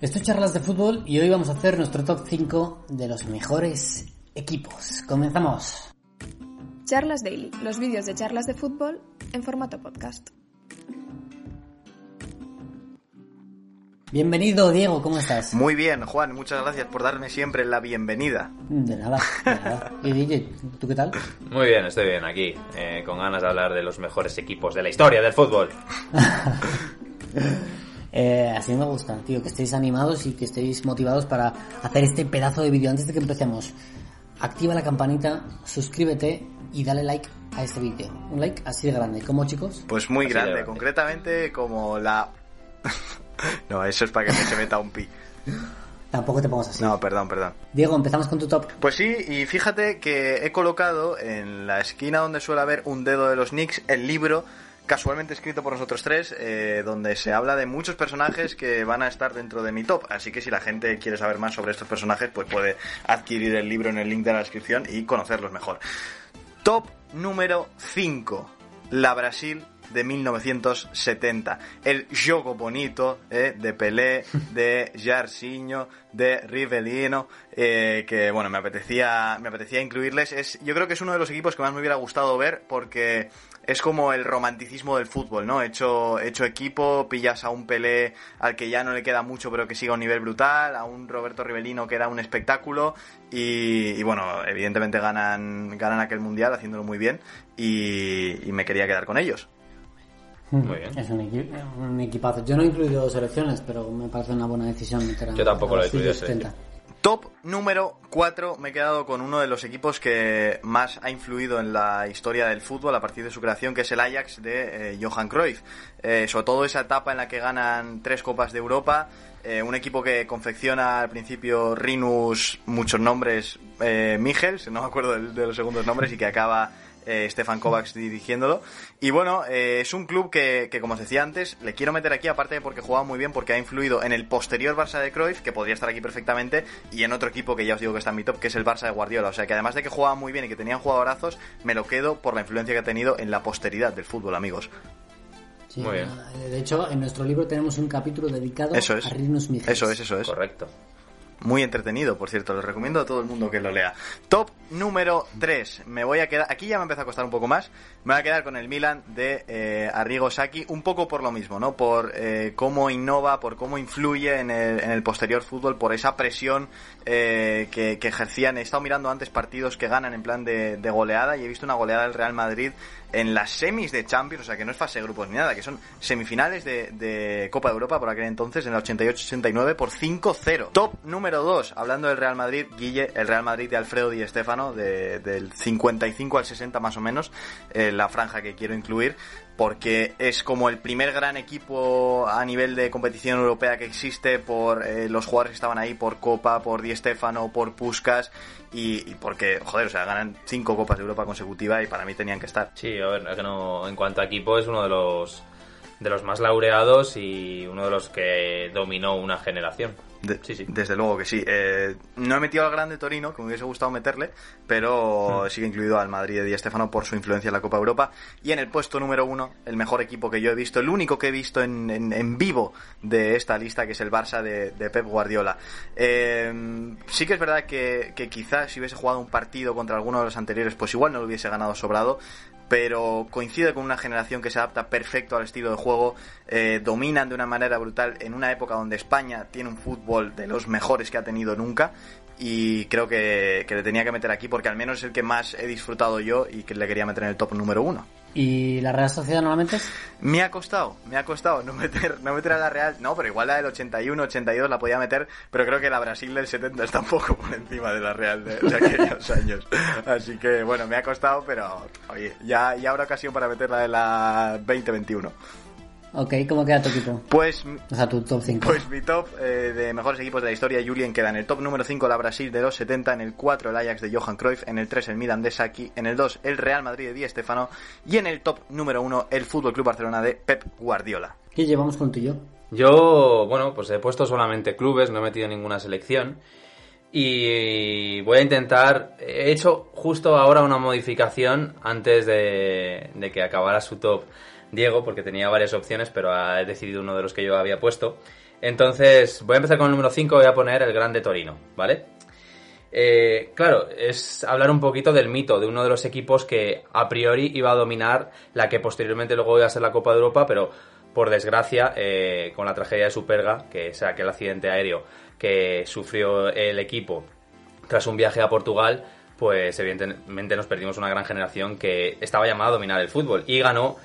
Esto es Charlas de Fútbol y hoy vamos a hacer nuestro top 5 de los mejores equipos. Comenzamos. Charlas Daily, los vídeos de charlas de fútbol en formato podcast. Bienvenido, Diego, ¿cómo estás? Muy bien, Juan, muchas gracias por darme siempre la bienvenida. De nada, de nada. ¿Y DJ, tú qué tal? Muy bien, estoy bien aquí, eh, con ganas de hablar de los mejores equipos de la historia del fútbol. Eh, así me gusta, tío, que estéis animados y que estéis motivados para hacer este pedazo de vídeo. Antes de que empecemos, activa la campanita, suscríbete y dale like a este vídeo. Un like así de grande. ¿Cómo, chicos? Pues muy Así grande, grande. concretamente como la... no, eso es para que me se meta un pi. Tampoco te pongas así. No, perdón, perdón. Diego, empezamos con tu top. Pues sí, y fíjate que he colocado en la esquina donde suele haber un dedo de los Knicks el libro casualmente escrito por nosotros tres, eh, donde se habla de muchos personajes que van a estar dentro de mi top. Así que si la gente quiere saber más sobre estos personajes, pues puede adquirir el libro en el link de la descripción y conocerlos mejor. Top número 5. La Brasil de 1970. El juego bonito eh, de Pelé, de Jarcinho, de Rivellino, eh, que bueno, me apetecía, me apetecía incluirles. Es, yo creo que es uno de los equipos que más me hubiera gustado ver porque es como el romanticismo del fútbol, ¿no? Hecho, hecho equipo, pillas a un Pelé al que ya no le queda mucho pero que siga a un nivel brutal, a un Roberto Rivellino que era un espectáculo y, y bueno, evidentemente ganan, ganan aquel mundial haciéndolo muy bien y, y me quería quedar con ellos. Muy bien. Es un, equi- un equipazo. Yo no he incluido selecciones, pero me parece una buena decisión Yo tampoco lo he incluido suyos 70. Top número 4, me he quedado con uno de los equipos que más ha influido en la historia del fútbol a partir de su creación, que es el Ajax de eh, Johan Cruyff. Eh, sobre todo esa etapa en la que ganan tres Copas de Europa, eh, un equipo que confecciona al principio Rinus, muchos nombres, eh, Michels, no me acuerdo de, de los segundos nombres, y que acaba eh, Stefan Kovacs dirigiéndolo. Y bueno, eh, es un club que, que, como os decía antes, le quiero meter aquí, aparte de porque jugaba muy bien, porque ha influido en el posterior Barça de Cruyff, que podría estar aquí perfectamente, y en otro equipo que ya os digo que está en mi top, que es el Barça de Guardiola. O sea que además de que jugaba muy bien y que tenían jugadorazos, me lo quedo por la influencia que ha tenido en la posteridad del fútbol, amigos. Sí, Muy bien. eh, De hecho, en nuestro libro tenemos un capítulo dedicado Eso es. a Rinus Michels. Eso es, eso es. Correcto. Muy entretenido, por cierto, lo recomiendo a todo el mundo que lo lea. Top número 3. Me voy a quedar. Aquí ya me empieza a costar un poco más. Me voy a quedar con el Milan de eh, Arrigo Sacchi, un poco por lo mismo, ¿no? Por eh, cómo innova, por cómo influye en el, en el posterior fútbol, por esa presión eh, que, ejercían. He estado mirando antes partidos que ganan en plan de, de goleada y he visto una goleada del Real Madrid en las semis de Champions, o sea que no es fase de grupos ni nada, que son semifinales de, de Copa de Europa por aquel entonces, en el 88-89 por 5-0. Top número 2, hablando del Real Madrid, Guille, el Real Madrid de Alfredo Di Stéfano, de, del 55 al 60 más o menos, eh, la franja que quiero incluir, porque es como el primer gran equipo a nivel de competición europea que existe por eh, los jugadores que estaban ahí, por Copa, por Di Stéfano, por Puskas y, porque, joder, o sea, ganan cinco Copas de Europa consecutivas y para mí tenían que estar. Sí, a ver, que no, en cuanto a equipo es uno de los de los más laureados y uno de los que dominó una generación. De- Sí, sí. Desde luego que sí. Eh, no he metido al grande Torino, que me hubiese gustado meterle, pero Hmm. sigue incluido al Madrid de Di Stéfano por su influencia en la Copa Europa. Y en el puesto número uno, el mejor equipo que yo he visto, el único que he visto en, en- en vivo de esta lista, que es el Barça de, de Pep Guardiola. Eh, sí que es verdad que, que quizás si hubiese jugado un partido contra alguno de los anteriores, pues igual no lo hubiese ganado sobrado. Pero coincide con una generación que se adapta perfecto al estilo de juego, eh, dominan de una manera brutal en una época donde España tiene un fútbol de los mejores que ha tenido nunca y creo que, que le tenía que meter aquí porque al menos es el que más he disfrutado yo y que le quería meter en el top número uno. ¿Y la Real Sociedad normalmente? Me ha costado, me ha costado no meter, no meter a la Real, no, pero igual la del 81, 82 la podía meter, pero creo que la Brasil del 70 está un poco por encima de la Real de, aquellos años. Así que bueno, me ha costado, pero oye, ya, ya habrá ocasión para meterla de la 2021. Ok, ¿cómo queda tu equipo? Pues O sea, tu top 5. Pues mi top eh, de mejores equipos de la historia, Julien queda en el top número 5 la Brasil de los 70, en el 4 el Ajax de Johan Cruyff, en el 3 el Milan de Saki, en el 2 el Real Madrid de Di Stéfano y en el top número 1 el Fútbol Club Barcelona de Pep Guardiola. ¿Qué llevamos con tú y yo? Yo, bueno, pues he puesto solamente clubes, no he metido ninguna selección. Y voy a intentar. He hecho justo ahora una modificación antes de, de que acabara su top Diego, porque tenía varias opciones, pero ha decidido uno de los que yo había puesto. Entonces, voy a empezar con el número 5, voy a poner el Grande Torino, ¿vale? Eh, claro, es hablar un poquito del mito de uno de los equipos que a priori iba a dominar la que posteriormente luego iba a ser la Copa de Europa, pero por desgracia, eh, con la tragedia de Superga, que es aquel accidente aéreo que sufrió el equipo tras un viaje a Portugal, pues evidentemente nos perdimos una gran generación que estaba llamada a dominar el fútbol y ganó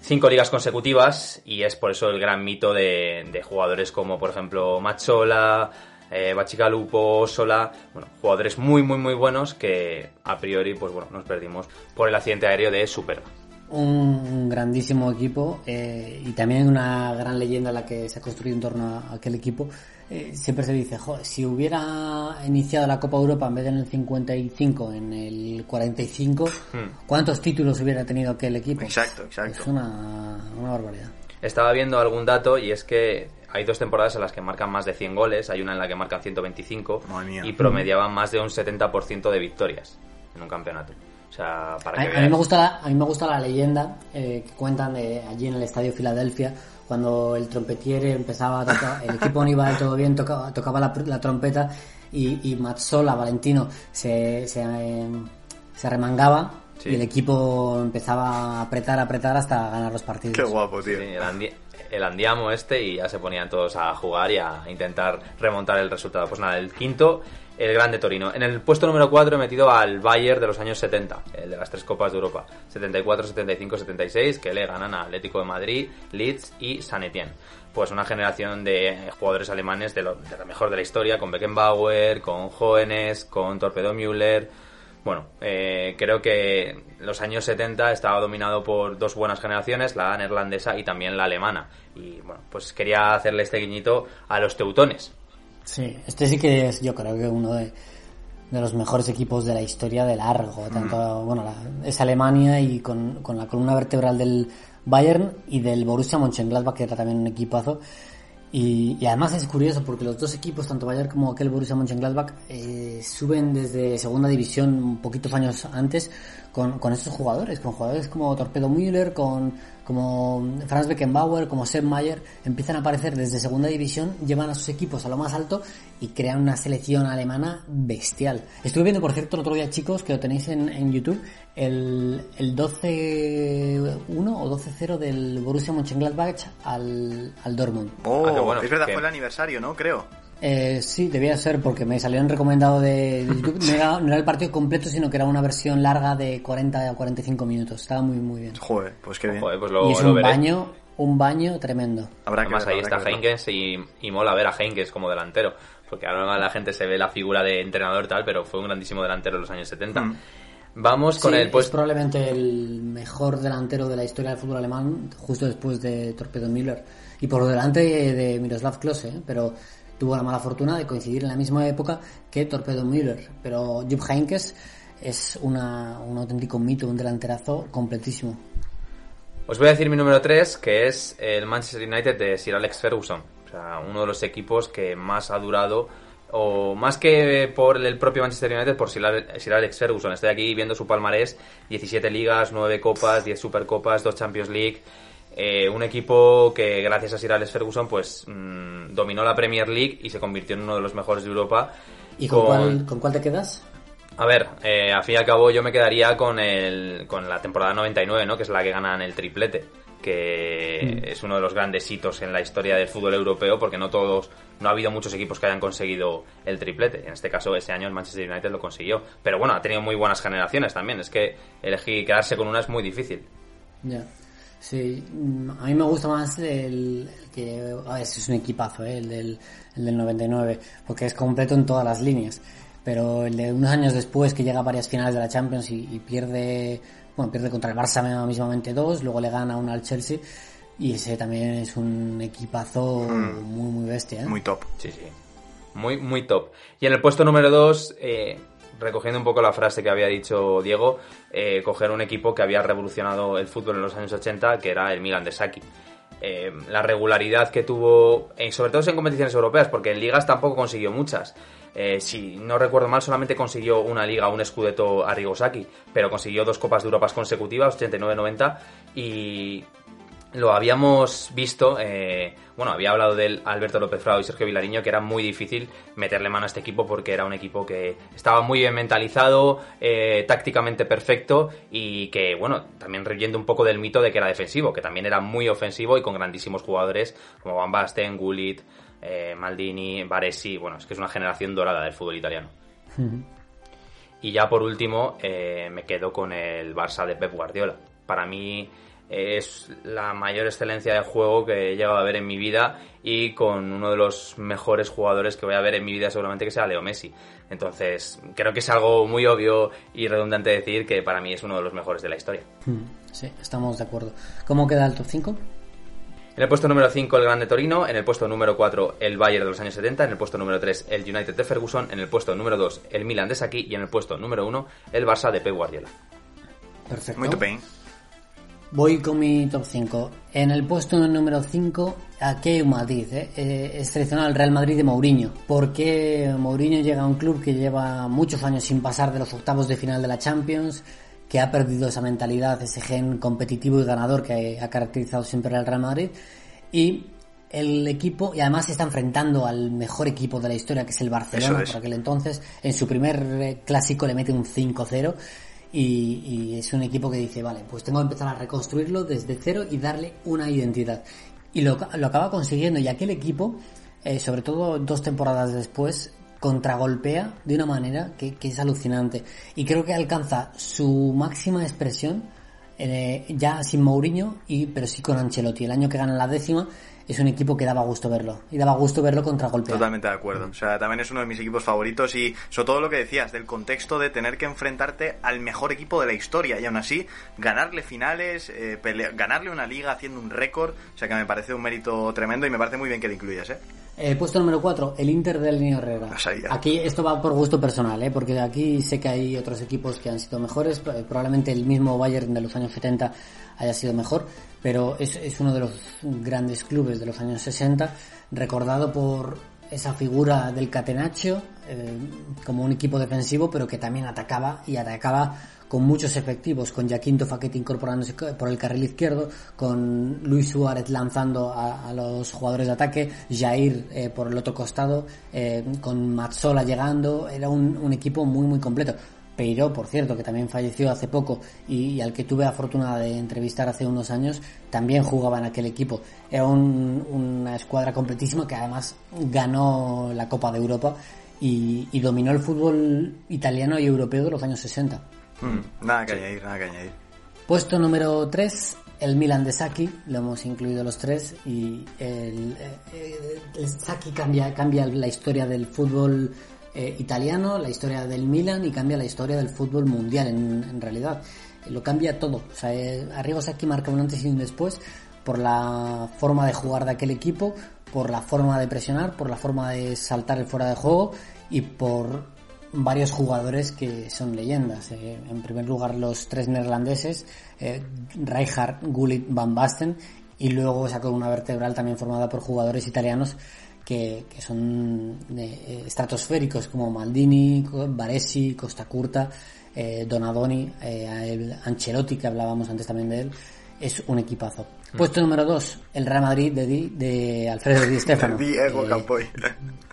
cinco ligas consecutivas y es por eso el gran mito de, jugadores como por ejemplo Machola, eh, Bachicalupo, Sola, bueno, jugadores muy muy muy buenos que a priori pues bueno, nos perdimos por el accidente aéreo de Superga un grandísimo equipo eh, y también una gran leyenda la que se ha construido en torno a aquel equipo. Eh, siempre se dice, joder, si hubiera iniciado la Copa Europa en vez de en el 55, en el 45, hmm. ¿cuántos títulos hubiera tenido aquel equipo? Exacto, exacto. Es una, una barbaridad. Estaba viendo algún dato y es que hay dos temporadas en las que marcan más de 100 goles, hay una en la que marcan 125 y promediaban más de un 70% de victorias en un campeonato para a, mí me gusta la, a mí me gusta la leyenda eh, que cuentan de allí en el estadio Filadelfia cuando el trompetiere empezaba a tocar, el equipo no iba del todo bien, tocaba, tocaba la, trompeta y, y Mazzola, Valentino, se, se, eh, se remangaba y el equipo empezaba a apretar, apretar hasta ganar los partidos. Qué guapo, tío. el, andiamo este y ya se ponían todos a jugar y a intentar remontar el resultado. Pues nada, el quinto el Grande Torino. En el puesto número 4 he metido al Bayern de los años 70, el de las tres Copas de Europa, 74, 75, 76, que le ganan a Atlético de Madrid, Leeds y San Etienne. Pues una generación de jugadores alemanes de lo, mejor de la historia, con Beckenbauer, con Jóvenes, con Torpedo Müller. Bueno, eh, creo que los años 70 estaba dominado por dos buenas generaciones, la neerlandesa y también la alemana. Y bueno, pues quería hacerle este guiñito a los teutones, Sí, este sí que es, yo creo que uno de, los mejores equipos de la historia de largo. Tanto, bueno, es Alemania y con, con, la columna vertebral del Bayern y del Borussia Mönchengladbach, que era también un equipazo. Y, además es curioso porque los dos equipos, tanto Bayern como aquel Borussia Mönchengladbach, eh, suben desde segunda división un poquitos años antes con, con estos jugadores, con jugadores como Torpedo Müller, con como Franz Beckenbauer, como Sepp Mayer, empiezan a aparecer desde segunda división, llevan a sus equipos a lo más alto y crean una selección alemana bestial. Estuve viendo, por cierto, el otro día, chicos, que lo tenéis en, en YouTube, el, el 12-1 o 12-0 del Borussia Mönchengladbach al, al Dortmund. Oh, ah, es verdad, fue el aniversario, ¿no? Creo. Eh, sí, debía ser porque me salió en recomendado de, YouTube. No era, el partido completo, sino que era una versión larga de 40 a 45 minutos. Estaba muy, muy bien. Joder, pues qué bien. Pues y es un baño, un baño tremendo. Además, ahí está Heinkes y, y, mola ver a Heinkes como delantero. Porque ahora la gente se ve la figura de entrenador tal, pero fue un grandísimo delantero en los años 70. Mm. Vamos con el pues probablemente el mejor delantero de la historia del fútbol alemán, justo después de Torpedo Müller. Y por delante de Miroslav Klose, ¿eh? pero tuvo la mala fortuna de coincidir en la misma época que Torpedo Müller, pero Jupp Heynckes es una, un auténtico mito, un delanterazo completísimo. Os voy a decir mi número 3, que es el Manchester United de Sir Alex Ferguson. O sea, uno de los equipos que más ha durado, o más que por el propio Manchester United, por Sir Alex Ferguson. Estoy aquí viendo su palmarés, 17 ligas, 9 copas, 10 supercopas, 2 Champions League, eh, un equipo que gracias a Sir Alex Ferguson pues mm, dominó la Premier League y se convirtió en uno de los mejores de Europa. ¿Y con, cuál, te quedas? A ver, eh, al fin y al cabo yo me quedaría con, el, con la temporada 99, ¿no? que es la que ganan el triplete, que mm. es uno de los grandes hitos en la historia del fútbol europeo porque no todos, no ha habido muchos equipos que hayan conseguido el triplete. En este caso ese año el Manchester United lo consiguió. Pero bueno, ha tenido muy buenas generaciones también, es que elegir quedarse con una es muy difícil. Ya. Sí, mm, a mí me gusta más el, que a es un equipazo, ¿eh? el, del, el del 99, porque es completo en todas las líneas. Pero el de unos años después que llega a varias finales de la Champions y, pierde, bueno, pierde contra el Barça mismamente dos, luego le gana una al Chelsea y ese también es un equipazo mm. muy, muy bestia. ¿eh? Muy top. Sí, sí. Muy, muy top. Y en el puesto número dos, eh, recogiendo un poco la frase que había dicho Diego, eh, coger un equipo que había revolucionado el fútbol en los años 80, que era el Milan de Saki. Eh, la regularidad que tuvo, sobre todo en competiciones europeas, porque en ligas tampoco consiguió muchas. Eh, si no recuerdo mal, solamente consiguió una liga, un escudeto a Rigosaki, pero consiguió dos Copas de Europa consecutivas, 89-90, y lo habíamos visto, eh, bueno, había hablado del Alberto López Frao y Sergio Vilariño, que era muy difícil meterle mano a este equipo porque era un equipo que estaba muy bien mentalizado, eh, tácticamente perfecto y que, bueno, también reyendo un poco del mito de que era defensivo, que también era muy ofensivo y con grandísimos jugadores como Van Basten, Gullit, eh, Maldini, Baresi, bueno, es que es una generación dorada del fútbol italiano. Y ya por último, me quedo con el Barça de Pep Guardiola. Para mí es la mayor excelencia de juego que he llegado a ver en mi vida y con uno de los mejores jugadores que voy a ver en mi vida seguramente que sea Leo Messi. Entonces, creo que es algo muy obvio y redundante decir que para mí es uno de los mejores de la historia. Hmm, sí, estamos de acuerdo. ¿Cómo queda el top 5? En el puesto número 5 el Grande Torino, en el puesto número 4 el Bayern de los años 70, en el puesto número 3 el United de Ferguson, en el puesto número 2 el Milan de Saki y en el puesto número 1 el Barça de Pep Guardiola. Perfecto. Muy bien. Voy con mi top 5. En el puesto número 5, aquí hay un matiz, ¿eh? Eh, es seleccionado el Real Madrid de Mourinho. Porque Mourinho llega a un club que lleva muchos años sin pasar de los octavos de final de la Champions, que ha perdido esa mentalidad, ese gen competitivo y ganador que ha caracterizado siempre al Real Madrid. Y el equipo, y además se está enfrentando al mejor equipo de la historia, que es el Barcelona, por aquel entonces. En su primer eh, clásico le mete un 5-0 y, es un equipo que dice, vale, pues tengo que empezar a reconstruirlo desde cero y darle una identidad. Y lo, lo acaba consiguiendo y aquel equipo, eh, sobre todo dos temporadas después, contragolpea de una manera que, es alucinante. Y creo que alcanza su máxima expresión eh, ya sin Mourinho, y, pero sí con Ancelotti. El año que gana la décima es un equipo que daba gusto verlo. Y daba gusto verlo contra golpe. Totalmente de acuerdo. O sea, también es uno de mis equipos favoritos y sobre todo lo que decías del contexto de tener que enfrentarte al mejor equipo de la historia y aún así ganarle finales, eh, ganarle una liga haciendo un récord. O sea, que me parece un mérito tremendo y me parece muy bien que lo incluyas, ¿eh? Eh, puesto número 4, el Inter del Niño Herrera. Aquí esto va por gusto personal, ¿eh? porque aquí sé que hay otros equipos que han sido mejores, probablemente el mismo Bayern de los años 70 haya sido mejor, pero es, es uno de los grandes clubes de los años 60, recordado por esa figura del Catenaccio eh, como un equipo defensivo, pero que también atacaba y atacaba con muchos efectivos, con Jaquinto Faquete incorporándose por el carril izquierdo, con Luis Suárez lanzando a, los jugadores de ataque, Jair eh, por el otro costado, eh, con Mazzola llegando, era un, un, equipo muy muy completo. Peiro, por cierto, que también falleció hace poco y, al que tuve la fortuna de entrevistar hace unos años, también jugaba en aquel equipo. Era una escuadra completísima que además ganó la Copa de Europa y, dominó el fútbol italiano y europeo de los años 60. Mm, nada que añadir, nada que añadir. Puesto número 3, el Milan de Saki, lo hemos incluido los tres y el, eh, el Saki cambia, cambia la historia del fútbol eh, italiano, la historia del Milan y cambia la historia del fútbol mundial en, realidad. Lo cambia todo. O sea, eh, Arrigo Sacchi marca un antes y un después por la forma de jugar de aquel equipo, por la forma de presionar, por la forma de saltar el fuera de juego y por varios jugadores que son leyendas. Eh, en primer lugar, los tres neerlandeses, eh, Rijkaard, Gullit, Van Basten, y luego sacó una vertebral también formada por jugadores italianos que, son eh, estratosféricos como Maldini, Baresi, Costa Curta, eh, Donadoni, eh, Ancelotti, que hablábamos antes también de él, es un equipazo. Mm. Puesto número 2, el Real Madrid de, de Alfredo Di Stefano. Diego eh, Campoy.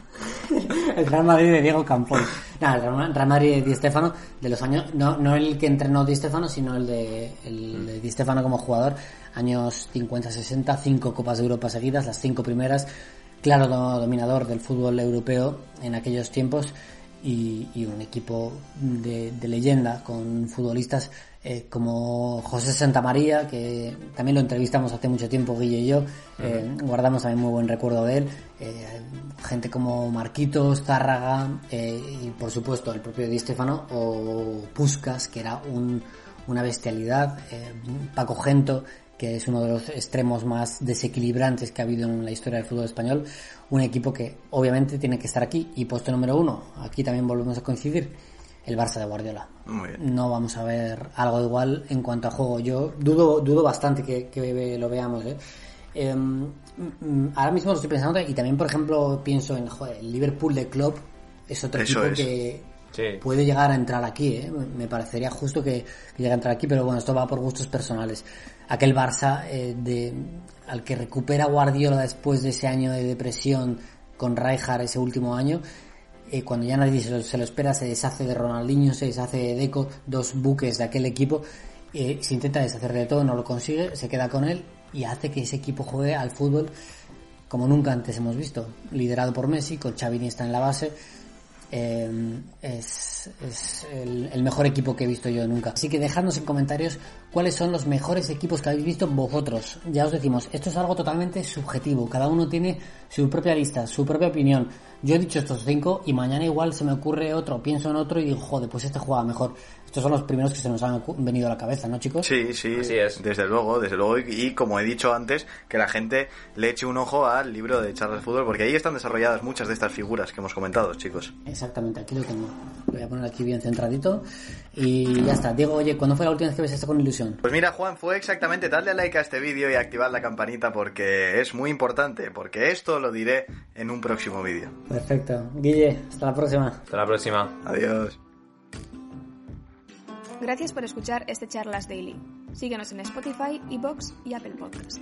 el Real Madrid de Diego Campoy. No, el Real Madrid de Di Stefano de los años, no, no el que entrenó Di Stefano, sino el de, el de Di Stefano como jugador, años 50-60, cinco Copas de Europa seguidas, las cinco primeras, claro dominador del fútbol europeo en aquellos tiempos y, un equipo de, leyenda con futbolistas eh, como José Santamaría, que también lo entrevistamos hace mucho tiempo, Guille y yo, eh, guardamos también muy buen recuerdo de él, eh, gente como Marquitos, Zárraga y por supuesto el propio Di Stefano o Puskas, que era un, una bestialidad, Paco Gento, que es uno de los extremos más desequilibrantes que ha habido en la historia del fútbol español, un equipo que obviamente tiene que estar aquí y puesto número uno, aquí también volvemos a coincidir, el Barça de Guardiola. No vamos a ver algo igual en cuanto a juego. Yo dudo, dudo bastante que, lo veamos. ¿eh? Em, ahora mismo lo estoy pensando y también, por ejemplo, pienso en el Liverpool de Klopp es otro equipo que Sí. puede llegar a entrar aquí. ¿eh? Me parecería justo que, que llegue a entrar aquí, pero bueno, esto va por gustos personales. Aquel Barça eh, de, al que recupera Guardiola después de ese año de depresión con Rijkaard ese último año, eh, cuando ya nadie se lo, se lo espera, se deshace de Ronaldinho, se deshace de Deco, dos buques de aquel equipo, eh, se intenta deshacer de todo, no lo consigue, se queda con él y hace que ese equipo juegue al fútbol como nunca antes hemos visto, liderado por Messi, con Xavi Iniesta en la base. Eh, es el mejor equipo que he visto yo nunca. Así que dejadnos en comentarios cuáles son los mejores equipos que habéis visto vosotros. Ya os decimos, esto es algo totalmente subjetivo. Cada uno tiene su propia lista, su propia opinión. Yo he dicho estos cinco y mañana igual se me ocurre otro, pienso en otro y digo, joder, pues este juega mejor. Estos son los primeros que se nos han venido a la cabeza, ¿no, chicos? Sí, sí, Así es. desde luego, desde luego. Y, y como he dicho antes, que la gente le eche un ojo al libro de charlas de fútbol, porque ahí están desarrolladas muchas de estas figuras que hemos comentado, chicos. Exactamente, aquí lo tengo. Lo voy a poner aquí bien centradito. Y ya está. Diego, oye, ¿cuándo fue la última vez que ves esto con ilusión? Pues mira, Juan, fue exactamente darle a like a este vídeo y activar la campanita porque es muy importante, porque esto lo diré en un próximo vídeo. Perfecto. Guille, hasta la próxima. Hasta la próxima. Adiós. Gracias por escuchar este Charlas Daily. Síguenos en Spotify, iBox y Apple Podcast.